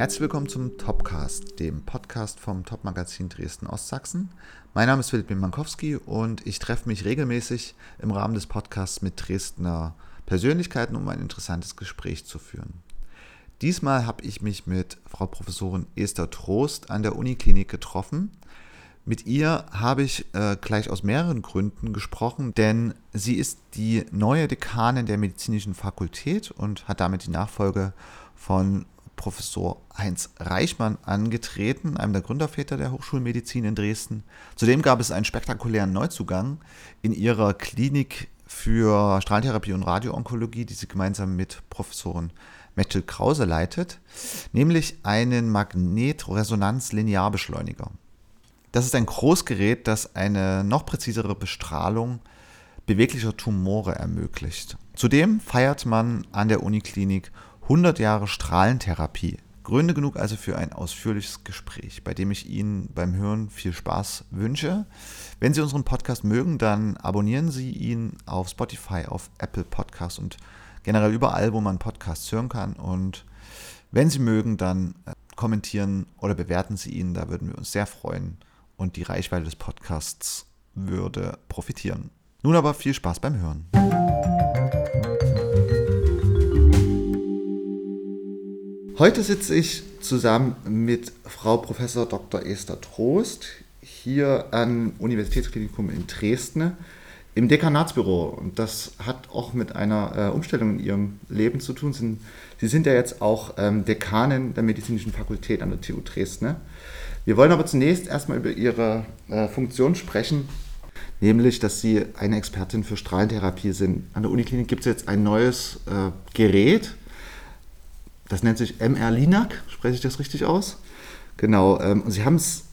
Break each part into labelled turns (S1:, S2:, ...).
S1: Herzlich willkommen zum Topcast, dem Podcast vom Topmagazin Dresden Ostsachsen. Mein Name ist Philipp Mankowski und ich treffe mich regelmäßig im Rahmen des Podcasts mit Dresdner Persönlichkeiten, um ein interessantes Gespräch zu führen. Diesmal habe ich mich mit Frau Professorin Esther Trost an der Uniklinik getroffen. Mit ihr habe ich äh, gleich aus mehreren Gründen gesprochen, denn sie ist die neue Dekanin der medizinischen Fakultät und hat damit die Nachfolge von Professor Heinz Reichmann angetreten, einem der Gründerväter der Hochschulmedizin in Dresden. Zudem gab es einen spektakulären Neuzugang in ihrer Klinik für Strahlentherapie und Radioonkologie, die sie gemeinsam mit Professorin Metal Krause leitet, nämlich einen Magnetresonanz-Linearbeschleuniger. Das ist ein Großgerät, das eine noch präzisere Bestrahlung beweglicher Tumore ermöglicht. Zudem feiert man an der Uniklinik 100 Jahre Strahlentherapie. Gründe genug also für ein ausführliches Gespräch, bei dem ich Ihnen beim Hören viel Spaß wünsche. Wenn Sie unseren Podcast mögen, dann abonnieren Sie ihn auf Spotify, auf Apple Podcasts und generell überall, wo man Podcasts hören kann. Und wenn Sie mögen, dann äh, kommentieren oder bewerten Sie ihn, da würden wir uns sehr freuen und die Reichweite des Podcasts würde profitieren. Nun aber viel Spaß beim Hören. Heute sitze ich zusammen mit Frau Prof. Dr. Esther Trost hier am Universitätsklinikum in Dresden im Dekanatsbüro. Und das hat auch mit einer äh, Umstellung in ihrem Leben zu tun. Sie, Sie sind ja jetzt auch ähm, Dekanin der medizinischen Fakultät an der TU Dresden. Wir wollen aber zunächst erstmal über Ihre äh, Funktion sprechen, nämlich, dass Sie eine Expertin für Strahlentherapie sind. An der Uniklinik gibt es jetzt ein neues äh, Gerät, das nennt sich MR-Linac, spreche ich das richtig aus? Genau, ähm, und Sie haben es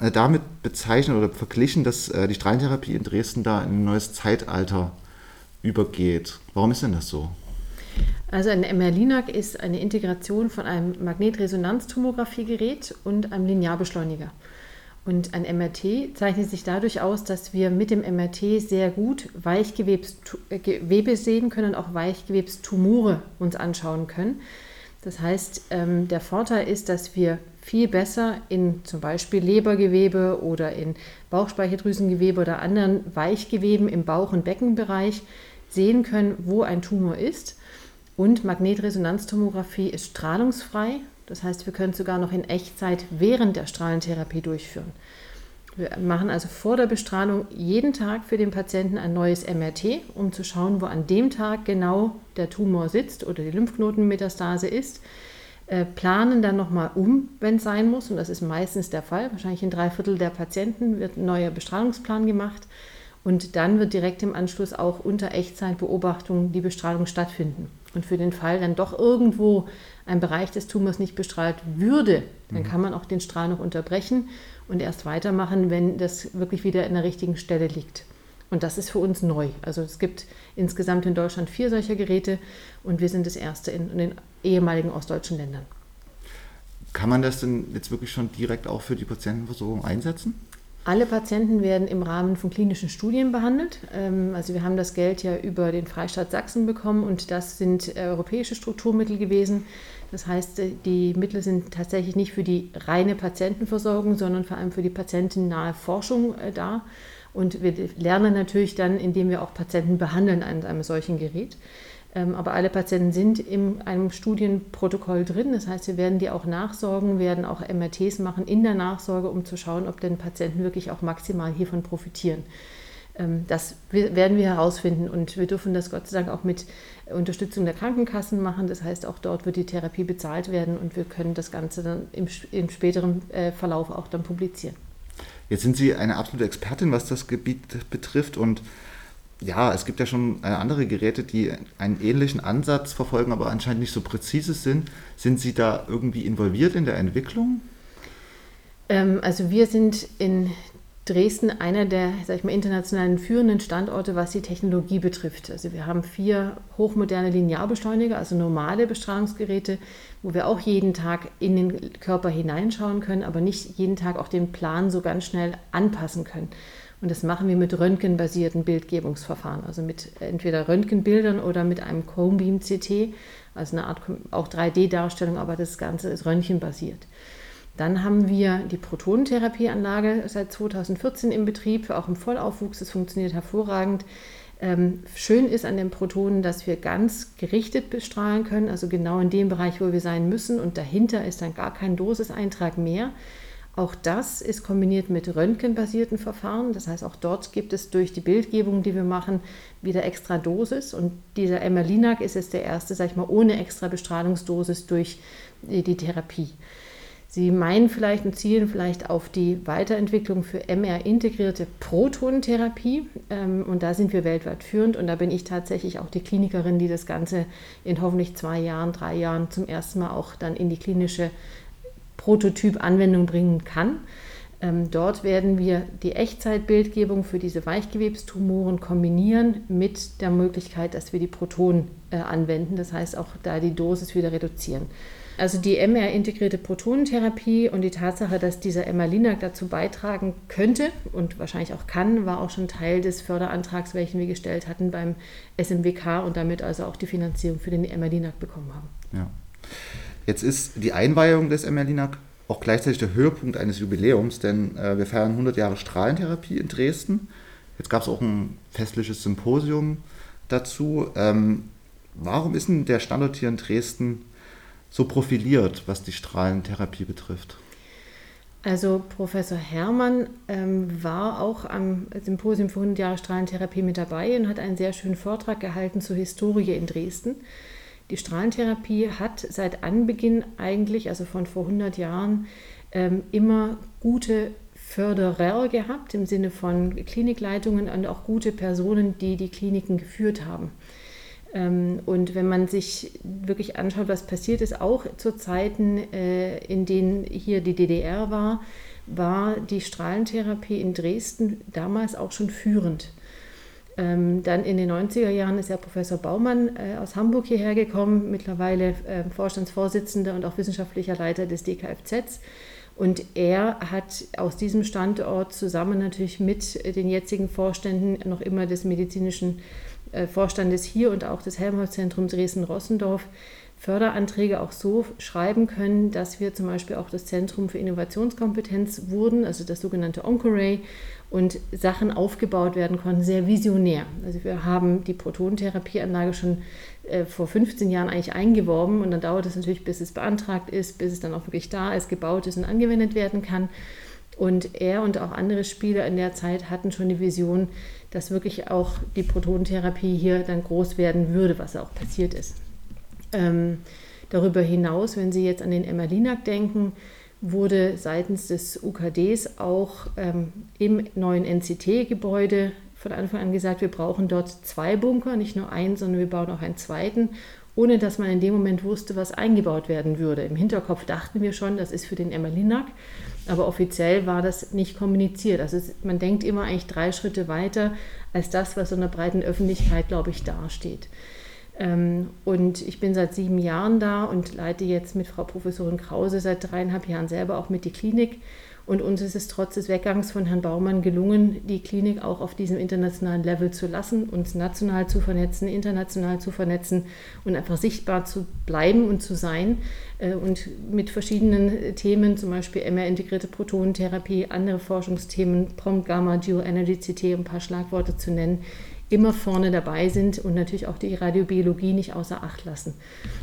S1: äh, damit bezeichnet oder verglichen, dass äh, die Strahlentherapie in Dresden da in ein neues Zeitalter übergeht. Warum ist denn das so?
S2: Also ein MR-Linac ist eine Integration von einem Magnetresonanztomographiegerät und einem Linearbeschleuniger. Und ein MRT zeichnet sich dadurch aus, dass wir mit dem MRT sehr gut Weichgewebe sehen können und auch Weichgewebstumore uns anschauen können. Das heißt, ähm, der Vorteil ist, dass wir viel besser in zum Beispiel Lebergewebe oder in Bauchspeicheldrüsengewebe oder anderen Weichgeweben im Bauch- und Beckenbereich sehen können, wo ein Tumor ist und Magnetresonanztomographie ist strahlungsfrei. Das heißt, wir können sogar noch in Echtzeit während der Strahlentherapie durchführen. Wir machen also vor der Bestrahlung jeden Tag für den Patienten ein neues MRT, um zu schauen, wo an dem Tag genau der Tumor sitzt oder die Lymphknotenmetastase ist. Äh, planen dann nochmal um, wenn es sein muss, und das ist meistens der Fall. Wahrscheinlich in drei Viertel der Patienten wird ein neuer Bestrahlungsplan gemacht. Und dann wird direkt im Anschluss auch unter Echtzeitbeobachtung die Bestrahlung stattfinden. Und für den Fall dann doch irgendwo ein Bereich des Tumors nicht bestrahlt würde, dann mhm. kann man auch den Strahl noch unterbrechen und erst weitermachen, wenn das wirklich wieder in der richtigen Stelle liegt. Und das ist für uns neu. Also es gibt insgesamt in Deutschland vier solcher Geräte und wir sind das erste in, in den ehemaligen ostdeutschen Ländern.
S1: Kann man das denn jetzt wirklich schon direkt auch für die Patientenversorgung einsetzen?
S2: Alle Patienten werden im Rahmen von klinischen Studien behandelt. Ähm, also wir haben das Geld ja über den Freistaat Sachsen bekommen und das sind europäische Strukturmittel gewesen. Das heißt, äh, die Mittel sind tatsächlich nicht für die reine Patientenversorgung, sondern vor allem für die patientennahe Forschung äh, da. Und wir lernen natürlich dann, indem wir auch Patienten behandeln an einem solchen Gerät. Ähm, aber alle Patienten sind in einem Studienprotokoll drin. Das heißt, wir werden die auch nachsorgen, werden auch MRTs machen in der Nachsorge, um zu schauen, ob denn Patienten wirklich auch maximal hiervon profitieren. Ähm, das werden wir herausfinden und wir dürfen das Gott sei Dank auch mit Unterstützung der Krankenkassen machen. Das heißt, auch dort wird die Therapie bezahlt werden und wir können das Ganze dann im, im späteren äh, Verlauf auch dann publizieren.
S1: Jetzt sind Sie eine absolute Expertin, was das Gebiet betrifft und ja, es gibt ja schon äh, andere Geräte, die einen ähnlichen Ansatz verfolgen, aber anscheinend nicht so präzise sind. Sind Sie da irgendwie involviert in der Entwicklung?
S2: Ähm, also wir sind in Dresden einer der sag ich mal, internationalen führenden Standorte, was die Technologie betrifft. Also wir haben vier hochmoderne Linearbeschleuniger, also normale Bestrahlungsgeräte, wo wir auch jeden Tag in den Körper hineinschauen können, aber nicht jeden Tag auch den Plan so ganz schnell anpassen können. Und das machen wir mit röntgenbasierten Bildgebungsverfahren, also mit entweder Röntgenbildern oder mit einem Cone Beam CT, also eine Art auch 3D-Darstellung, aber das Ganze ist röntgenbasiert. Dann haben wir die Protonentherapieanlage seit 2014 im Betrieb, auch im Vollaufwuchs. Es funktioniert hervorragend. Ähm, schön ist an den Protonen, dass wir ganz gerichtet bestrahlen können, also genau in dem Bereich, wo wir sein müssen. Und dahinter ist dann gar kein Dosiseintrag mehr. Auch das ist kombiniert mit röntgenbasierten Verfahren. Das heißt, auch dort gibt es durch die Bildgebung, die wir machen, wieder extra Dosis. Und dieser Emerlinac ist jetzt der erste, sag ich mal, ohne extra Bestrahlungsdosis durch die Therapie. Sie meinen vielleicht und zielen vielleicht auf die Weiterentwicklung für MR-integrierte Protonentherapie. Ähm, und da sind wir weltweit führend. Und da bin ich tatsächlich auch die Klinikerin, die das Ganze in hoffentlich zwei Jahren, drei Jahren zum ersten Mal auch dann in die klinische Prototyp-Anwendung bringen kann. Ähm, dort werden wir die Echtzeitbildgebung für diese Weichgewebstumoren kombinieren mit der Möglichkeit, dass wir die Protonen äh, anwenden. Das heißt auch da die Dosis wieder reduzieren. Also die MR-integrierte Protonentherapie und die Tatsache, dass dieser MR-Linac dazu beitragen könnte und wahrscheinlich auch kann, war auch schon Teil des Förderantrags, welchen wir gestellt hatten beim SMWK und damit also auch die Finanzierung für den MR-Linac bekommen haben.
S1: Ja. Jetzt ist die Einweihung des MR-Linac auch gleichzeitig der Höhepunkt eines Jubiläums, denn äh, wir feiern 100 Jahre Strahlentherapie in Dresden. Jetzt gab es auch ein festliches Symposium dazu. Ähm, warum ist denn der Standort hier in Dresden so profiliert, was die Strahlentherapie betrifft?
S2: Also Professor Herrmann ähm, war auch am Symposium für 100 Jahre Strahlentherapie mit dabei und hat einen sehr schönen Vortrag gehalten zur Historie in Dresden. Die Strahlentherapie hat seit Anbeginn eigentlich, also von vor 100 Jahren, ähm, immer gute Förderer gehabt im Sinne von Klinikleitungen und auch gute Personen, die die Kliniken geführt haben. Ähm, und wenn man sich wirklich anschaut, was passiert ist, auch zu Zeiten, äh, in denen hier die DDR war, war die Strahlentherapie in Dresden damals auch schon führend. Ähm, dann in den 90er Jahren ist ja Professor Baumann äh, aus Hamburg hierher gekommen, mittlerweile äh, Vorstandsvorsitzender und auch wissenschaftlicher Leiter des DKFZ. Und er hat aus diesem Standort zusammen natürlich mit den jetzigen Vorständen noch immer des medizinischen äh, Vorstandes hier und auch des Helmholtz-Zentrums Dresden-Rossendorf Förderanträge auch so schreiben können, dass wir zum Beispiel auch das Zentrum für Innovationskompetenz wurden, also das sogenannte Oncoray, und Sachen aufgebaut werden konnten, sehr visionär. Also wir haben die Protonentherapieanlage schon äh, vor 15 Jahren eigentlich eingeworben und dann dauert es natürlich, bis es beantragt ist, bis es dann auch wirklich da ist, gebaut ist und angewendet werden kann. Und er und auch andere Spieler in der Zeit hatten schon die Vision, dass wirklich auch die Protonentherapie hier dann groß werden würde, was auch passiert ist. Ähm, darüber hinaus, wenn Sie jetzt an den Emmerlinac denken, wurde seitens des UKDs auch ähm, im neuen NCT-Gebäude von Anfang an gesagt, wir brauchen dort zwei Bunker, nicht nur einen, sondern wir bauen auch einen zweiten, ohne dass man in dem Moment wusste, was eingebaut werden würde. Im Hinterkopf dachten wir schon, das ist für den Emmerlinac, aber offiziell war das nicht kommuniziert. Also man denkt immer eigentlich drei Schritte weiter als das, was in der breiten Öffentlichkeit, glaube ich, dasteht. Ähm, und ich bin seit sieben Jahren da und leite jetzt mit Frau Professorin Krause seit dreieinhalb Jahren selber auch mit die Klinik. Und uns ist es trotz des Weggangs von Herrn Baumann gelungen, die Klinik auch auf diesem internationalen Level zu lassen, uns national zu vernetzen, international zu vernetzen und einfach sichtbar zu bleiben und zu sein. Äh, und mit verschiedenen Themen, zum Beispiel MR-integrierte Protonentherapie, andere Forschungsthemen, Prompt Gamma, Geoenergy CT, um ein paar Schlagworte zu nennen, immer vorne dabei sind und natürlich auch die Radiobiologie nicht außer Acht lassen.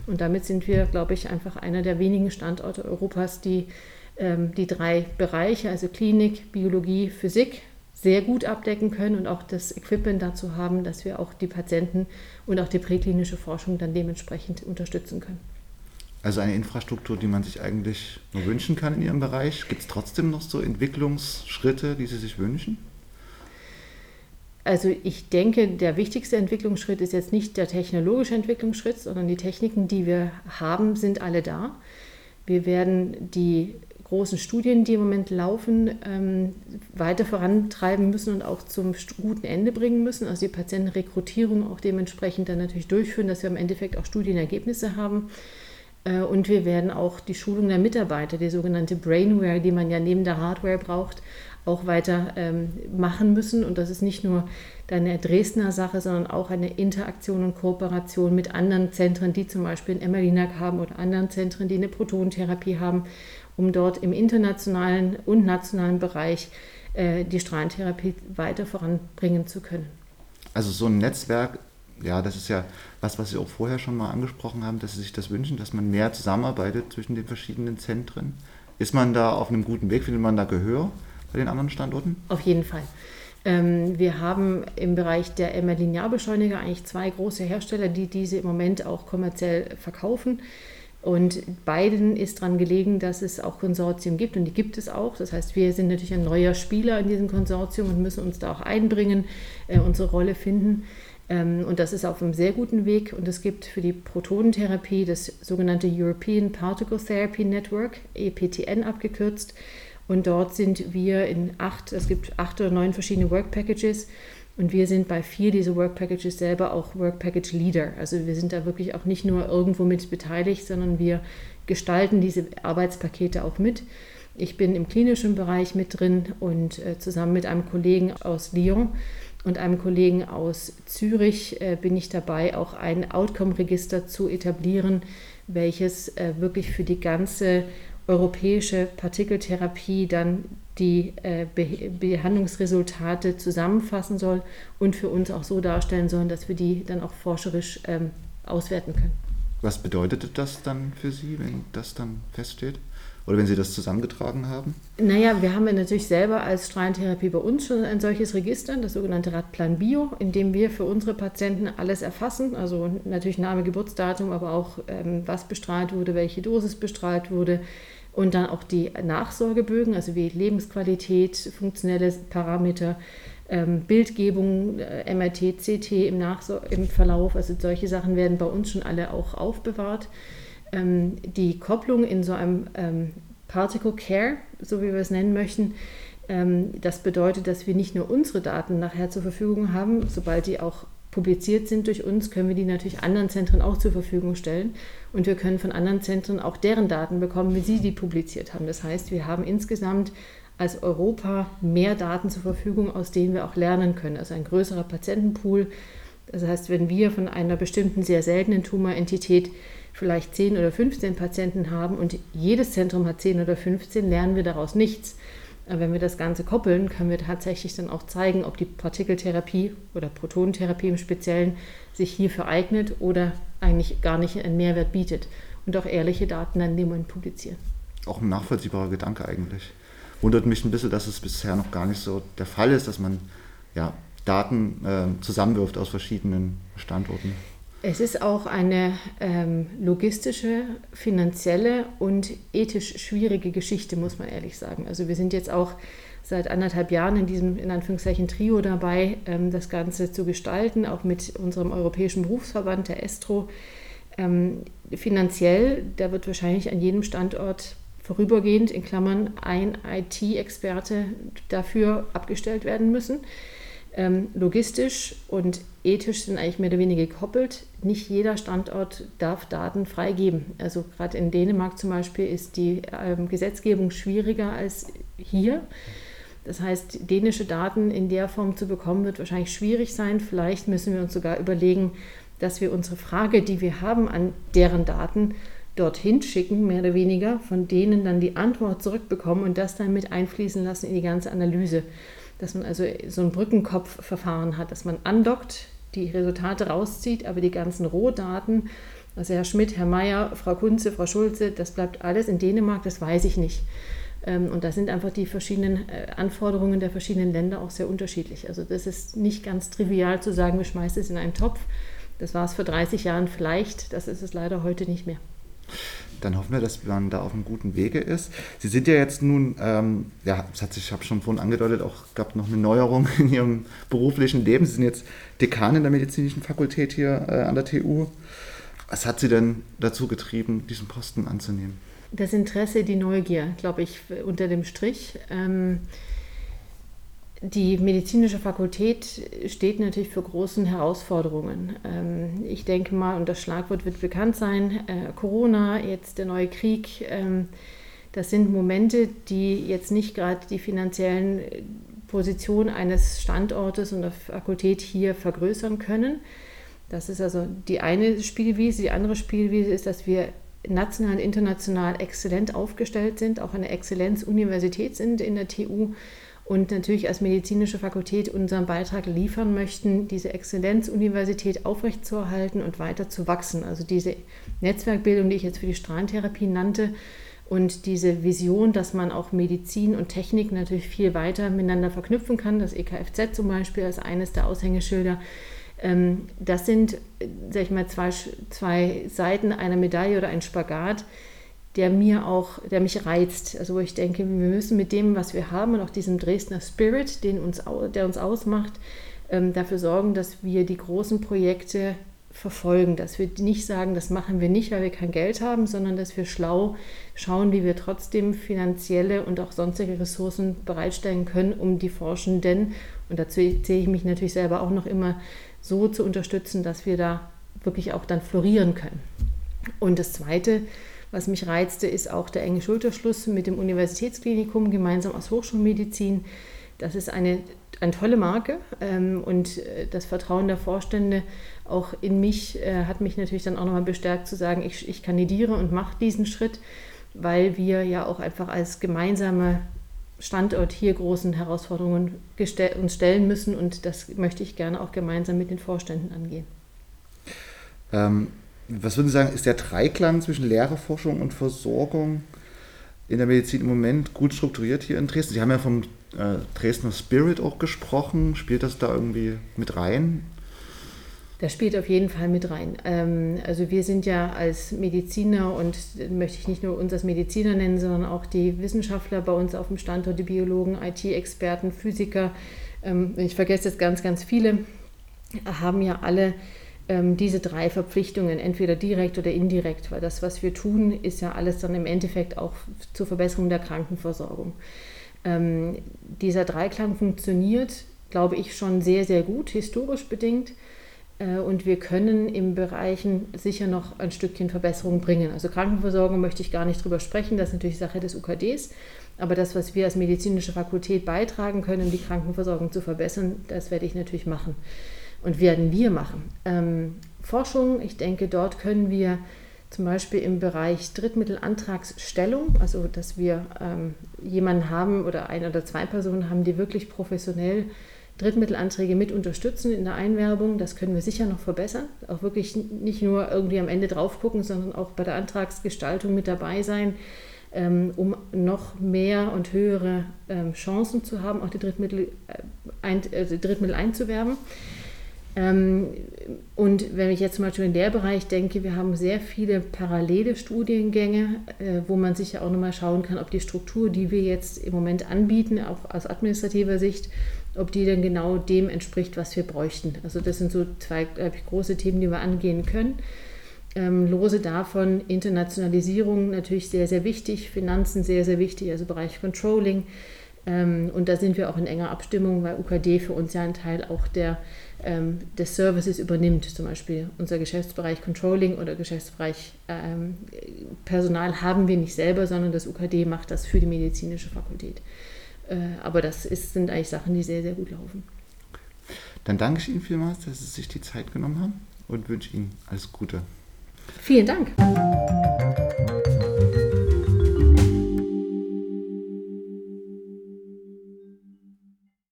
S2: Und damit sind wir, glaube ich, einfach einer der wenigen Standorte Europas, die ähm, die drei Bereiche, also Klinik, Biologie, Physik, sehr gut abdecken können und auch das Equipment dazu haben, dass wir auch die Patienten und auch die präklinische Forschung dann dementsprechend unterstützen können.
S1: Also eine Infrastruktur, die man sich eigentlich nur wünschen kann in Ihrem Bereich. Gibt es trotzdem noch so Entwicklungsschritte, die Sie sich wünschen?
S2: Also ich denke, der wichtigste Entwicklungsschritt ist jetzt nicht der technologische Entwicklungsschritt, sondern die Techniken, die wir haben, sind alle da. Wir werden die großen Studien, die im Moment laufen, ähm, weiter vorantreiben müssen und auch zum guten Ende bringen müssen. Also die Patientenrekrutierung auch dementsprechend dann natürlich durchführen, dass wir im Endeffekt auch Studienergebnisse haben. Äh, und wir werden auch die Schulung der Mitarbeiter, die sogenannte Brainware, die man ja neben der Hardware braucht, auch weiter ähm, machen müssen. Und das ist nicht nur eine Dresdner Sache, sondern auch eine Interaktion und Kooperation mit anderen Zentren, die zum Beispiel in Emmerlinak haben oder anderen Zentren, die eine Protonentherapie haben, um dort im internationalen und nationalen Bereich äh, die Strahlentherapie weiter voranbringen zu können.
S1: Also so ein Netzwerk, ja, das ist ja was, was Sie auch vorher schon mal angesprochen haben, dass Sie sich das wünschen, dass man mehr zusammenarbeitet zwischen den verschiedenen Zentren. Ist man da auf einem guten Weg? Findet man da Gehör bei den anderen Standorten?
S2: Auf jeden Fall. Ähm, wir haben im Bereich der MR-Linearbeschleuniger eigentlich zwei große Hersteller, die diese im Moment auch kommerziell verkaufen. Und beiden ist daran gelegen, dass es auch Konsortien gibt und die gibt es auch. Das heißt, wir sind natürlich ein neuer Spieler in diesem Konsortium und müssen uns da auch einbringen, äh, unsere Rolle finden. Ähm, und das ist auf einem sehr guten Weg. Und es gibt für die Protonentherapie das sogenannte European Particle Therapy Network, EPTN abgekürzt. Und dort sind wir in acht, es gibt acht oder neun verschiedene Work Packages. Und wir sind bei vier dieser Work Packages selber auch Work Package Leader. Also wir sind da wirklich auch nicht nur irgendwo mit beteiligt, sondern wir gestalten diese Arbeitspakete auch mit. Ich bin im klinischen Bereich mit drin und äh, zusammen mit einem Kollegen aus Lyon und einem Kollegen aus Zürich äh, bin ich dabei, auch ein Outcome-Register zu etablieren, welches äh, wirklich für die ganze europäische Partikeltherapie dann die äh, Be Behandlungsresultate zusammenfassen soll und für uns auch so darstellen soll, dass wir die dann auch forscherisch ähm, auswerten können.
S1: Was bedeutet das dann für Sie, wenn das dann feststeht? Oder wenn Sie das zusammengetragen haben?
S2: Naja, wir haben natürlich selber als Strahlentherapie bei uns schon ein solches Register, das sogenannte Radplan Bio, in dem wir für unsere Patienten alles erfassen. Also natürlich Name, Geburtsdatum, aber auch ähm, was bestrahlt wurde, welche Dosis bestrahlt wurde. Und dann auch die Nachsorgebögen, also wie Lebensqualität, funktionelle Parameter, ähm, Bildgebung, äh, MRT, CT im, im Verlauf. Also solche Sachen werden bei uns schon alle auch aufbewahrt ähm, die Kopplung in so einem ähm, Particle Care, so wie wir es nennen möchten, ähm, das bedeutet, dass wir nicht nur unsere Daten nachher zur Verfügung haben, sobald die auch publiziert sind durch uns, können wir die natürlich anderen Zentren auch zur Verfügung stellen. Und wir können von anderen Zentren auch deren Daten bekommen, wie sie die publiziert haben. Das heißt, wir haben insgesamt als Europa mehr Daten zur Verfügung, aus denen wir auch lernen können. Also ein größerer Patientenpool. Das heißt, wenn wir von einer bestimmten sehr seltenen Tumorentität vielleicht 10 oder 15 Patienten haben und jedes Zentrum hat 10 oder 15, lernen wir daraus nichts. Aber wenn wir das Ganze koppeln, können wir tatsächlich dann auch zeigen, ob die Partikeltherapie oder Protonentherapie im Speziellen sich hierfür eignet oder eigentlich gar nicht einen Mehrwert bietet und auch ehrliche Daten dann dem Moment publizieren.
S1: Auch ein nachvollziehbarer Gedanke eigentlich. Wundert mich ein bisschen, dass es bisher noch gar nicht so der Fall ist, dass man ja, Daten äh, zusammenwirft aus verschiedenen Standorten.
S2: Es ist auch eine ähm, logistische, finanzielle und ethisch schwierige Geschichte, muss man ehrlich sagen. Also wir sind jetzt auch seit anderthalb Jahren in diesem, in Anführungszeichen, Trio dabei, ähm, das Ganze zu gestalten, auch mit unserem europäischen Berufsverband, der Estro. Ähm, finanziell, da wird wahrscheinlich an jedem Standort vorübergehend, in Klammern, ein IT-Experte dafür abgestellt werden müssen. Ähm, logistisch und ethisch sind eigentlich mehr oder weniger gekoppelt. Nicht jeder Standort darf Daten freigeben. Also gerade in Dänemark zum Beispiel ist die ähm, Gesetzgebung schwieriger als hier. Das heißt, dänische Daten in der Form zu bekommen, wird wahrscheinlich schwierig sein. Vielleicht müssen wir uns sogar überlegen, dass wir unsere Frage, die wir haben an deren Daten, dorthin schicken, mehr oder weniger, von denen dann die Antwort zurückbekommen und das dann mit einfließen lassen in die ganze Analyse dass man also so ein Brückenkopfverfahren hat, dass man andockt, die Resultate rauszieht, aber die ganzen Rohdaten, also Herr Schmidt, Herr Mayer, Frau Kunze, Frau Schulze, das bleibt alles in Dänemark, das weiß ich nicht. Ähm, und da sind einfach die verschiedenen äh, Anforderungen der verschiedenen Länder auch sehr unterschiedlich. Also das ist nicht ganz trivial zu sagen, wir schmeißen es in einen Topf. Das war es vor 30 Jahren vielleicht, das ist es leider heute nicht mehr
S1: dann hoffen wir, dass man da auf einem guten Wege ist. Sie sind ja jetzt nun, ähm, ja, das hat sich, ich habe schon vorhin angedeutet, auch gab noch eine Neuerung in Ihrem beruflichen Leben. Sie sind jetzt Dekan in der medizinischen Fakultät hier äh, an der TU. Was hat Sie denn dazu getrieben, diesen Posten anzunehmen?
S2: Das Interesse, die Neugier, glaube ich, unter dem Strich. Ähm, die medizinische Fakultät steht natürlich für großen Herausforderungen. Ähm, ich denke mal, und das Schlagwort wird bekannt sein, äh, Corona, jetzt der neue Krieg, ähm, Das sind Momente, die jetzt nicht gerade die finanziellen Positionen eines Standortes und der Fakultät hier vergrößern können. Das ist also die eine Spielwiese. Die andere Spielwiese ist, dass wir national und international exzellent aufgestellt sind, auch eine Exzellenzuniversität sind in der TU und natürlich als medizinische Fakultät unseren Beitrag liefern möchten, diese Exzellenzuniversität aufrechtzuerhalten und weiter zu wachsen. Also diese Netzwerkbildung, die ich jetzt für die Strahlentherapie nannte, und diese Vision, dass man auch Medizin und Technik natürlich viel weiter miteinander verknüpfen kann, das EKFZ zum Beispiel als eines der Aushängeschilder, ähm, das sind, sag ich mal, zwei, zwei Seiten einer Medaille oder ein Spagat, der mir auch, der mich reizt. Also wo ich denke, wir müssen mit dem, was wir haben und auch diesem Dresdner Spirit, den uns, der uns ausmacht, ähm, dafür sorgen, dass wir die großen Projekte verfolgen, dass wir nicht sagen, das machen wir nicht, weil wir kein Geld haben, sondern dass wir schlau schauen, wie wir trotzdem finanzielle und auch sonstige Ressourcen bereitstellen können, um die Forschenden, und dazu zähle ich mich natürlich selber auch noch immer, so zu unterstützen, dass wir da wirklich auch dann florieren können. Und das Zweite, was mich reizte, ist auch der enge Schulterschluss mit dem Universitätsklinikum gemeinsam aus Hochschulmedizin. Das ist eine, eine tolle Marke ähm, und äh, das Vertrauen der Vorstände auch in mich äh, hat mich natürlich dann auch nochmal bestärkt zu sagen, ich, ich kandidiere und mache diesen Schritt, weil wir ja auch einfach als gemeinsame Standort hier großen Herausforderungen uns stellen müssen und das möchte ich gerne auch gemeinsam mit den Vorständen angehen.
S1: Ähm, was würden Sie sagen, ist der Dreiklang zwischen Lehre, Forschung und Versorgung in der Medizin im Moment gut strukturiert hier in Dresden? Sie haben ja vom äh, Dresdner Spirit auch gesprochen. Spielt das da irgendwie mit rein?
S2: Das spielt auf jeden Fall mit rein. Ähm, also wir sind ja als Mediziner und möchte ich nicht nur uns als Mediziner nennen, sondern auch die Wissenschaftler bei uns auf dem Standort, die Biologen, IT-Experten, Physiker, ähm, ich vergesse jetzt ganz, ganz viele, haben ja alle diese drei Verpflichtungen, entweder direkt oder indirekt, weil das, was wir tun, ist ja alles dann im Endeffekt auch zur Verbesserung der Krankenversorgung. Ähm, dieser Dreiklang funktioniert, glaube ich, schon sehr, sehr gut, historisch bedingt. Äh, und wir können im Bereichen sicher noch ein Stückchen Verbesserung bringen. Also Krankenversorgung möchte ich gar nicht drüber sprechen, das ist natürlich Sache des UKDs. Aber das, was wir als medizinische Fakultät beitragen können, die Krankenversorgung zu verbessern, das werde ich natürlich machen und werden wir machen. Ähm, Forschung, ich denke, dort können wir zum Beispiel im Bereich Drittmittelantragsstellung, also dass wir ähm, jemanden haben oder ein oder zwei Personen haben, die wirklich professionell Drittmittelanträge mit unterstützen in der Einwerbung. Das können wir sicher noch verbessern. Auch wirklich nicht nur irgendwie am Ende drauf gucken, sondern auch bei der Antragsgestaltung mit dabei sein, ähm, um noch mehr und höhere ähm, Chancen zu haben, auch die Drittmittel, äh, ein, also Drittmittel einzuwerben. Ähm, und wenn ich jetzt zum Beispiel in der Bereich denke, wir haben sehr viele parallele Studiengänge, äh, wo man sich ja auch nochmal schauen kann, ob die Struktur, die wir jetzt im Moment anbieten, auch aus administrativer Sicht, ob die dann genau dem entspricht, was wir bräuchten. Also das sind so zwei ich, große Themen, die wir angehen können. Ähm, lose davon Internationalisierung natürlich sehr, sehr wichtig, Finanzen sehr, sehr wichtig, also Bereich Controlling. Ähm, und da sind wir auch in enger Abstimmung, weil UKD für uns ja ein Teil auch der ähm, des Services übernimmt. Zum Beispiel unser Geschäftsbereich Controlling oder Geschäftsbereich ähm, Personal haben wir nicht selber, sondern das UKD macht das für die medizinische Fakultät. Äh, aber das ist, sind eigentlich Sachen, die sehr, sehr gut laufen.
S1: Dann danke ich Ihnen vielmals, dass Sie sich die Zeit genommen haben und wünsche Ihnen alles Gute.
S2: Vielen Dank.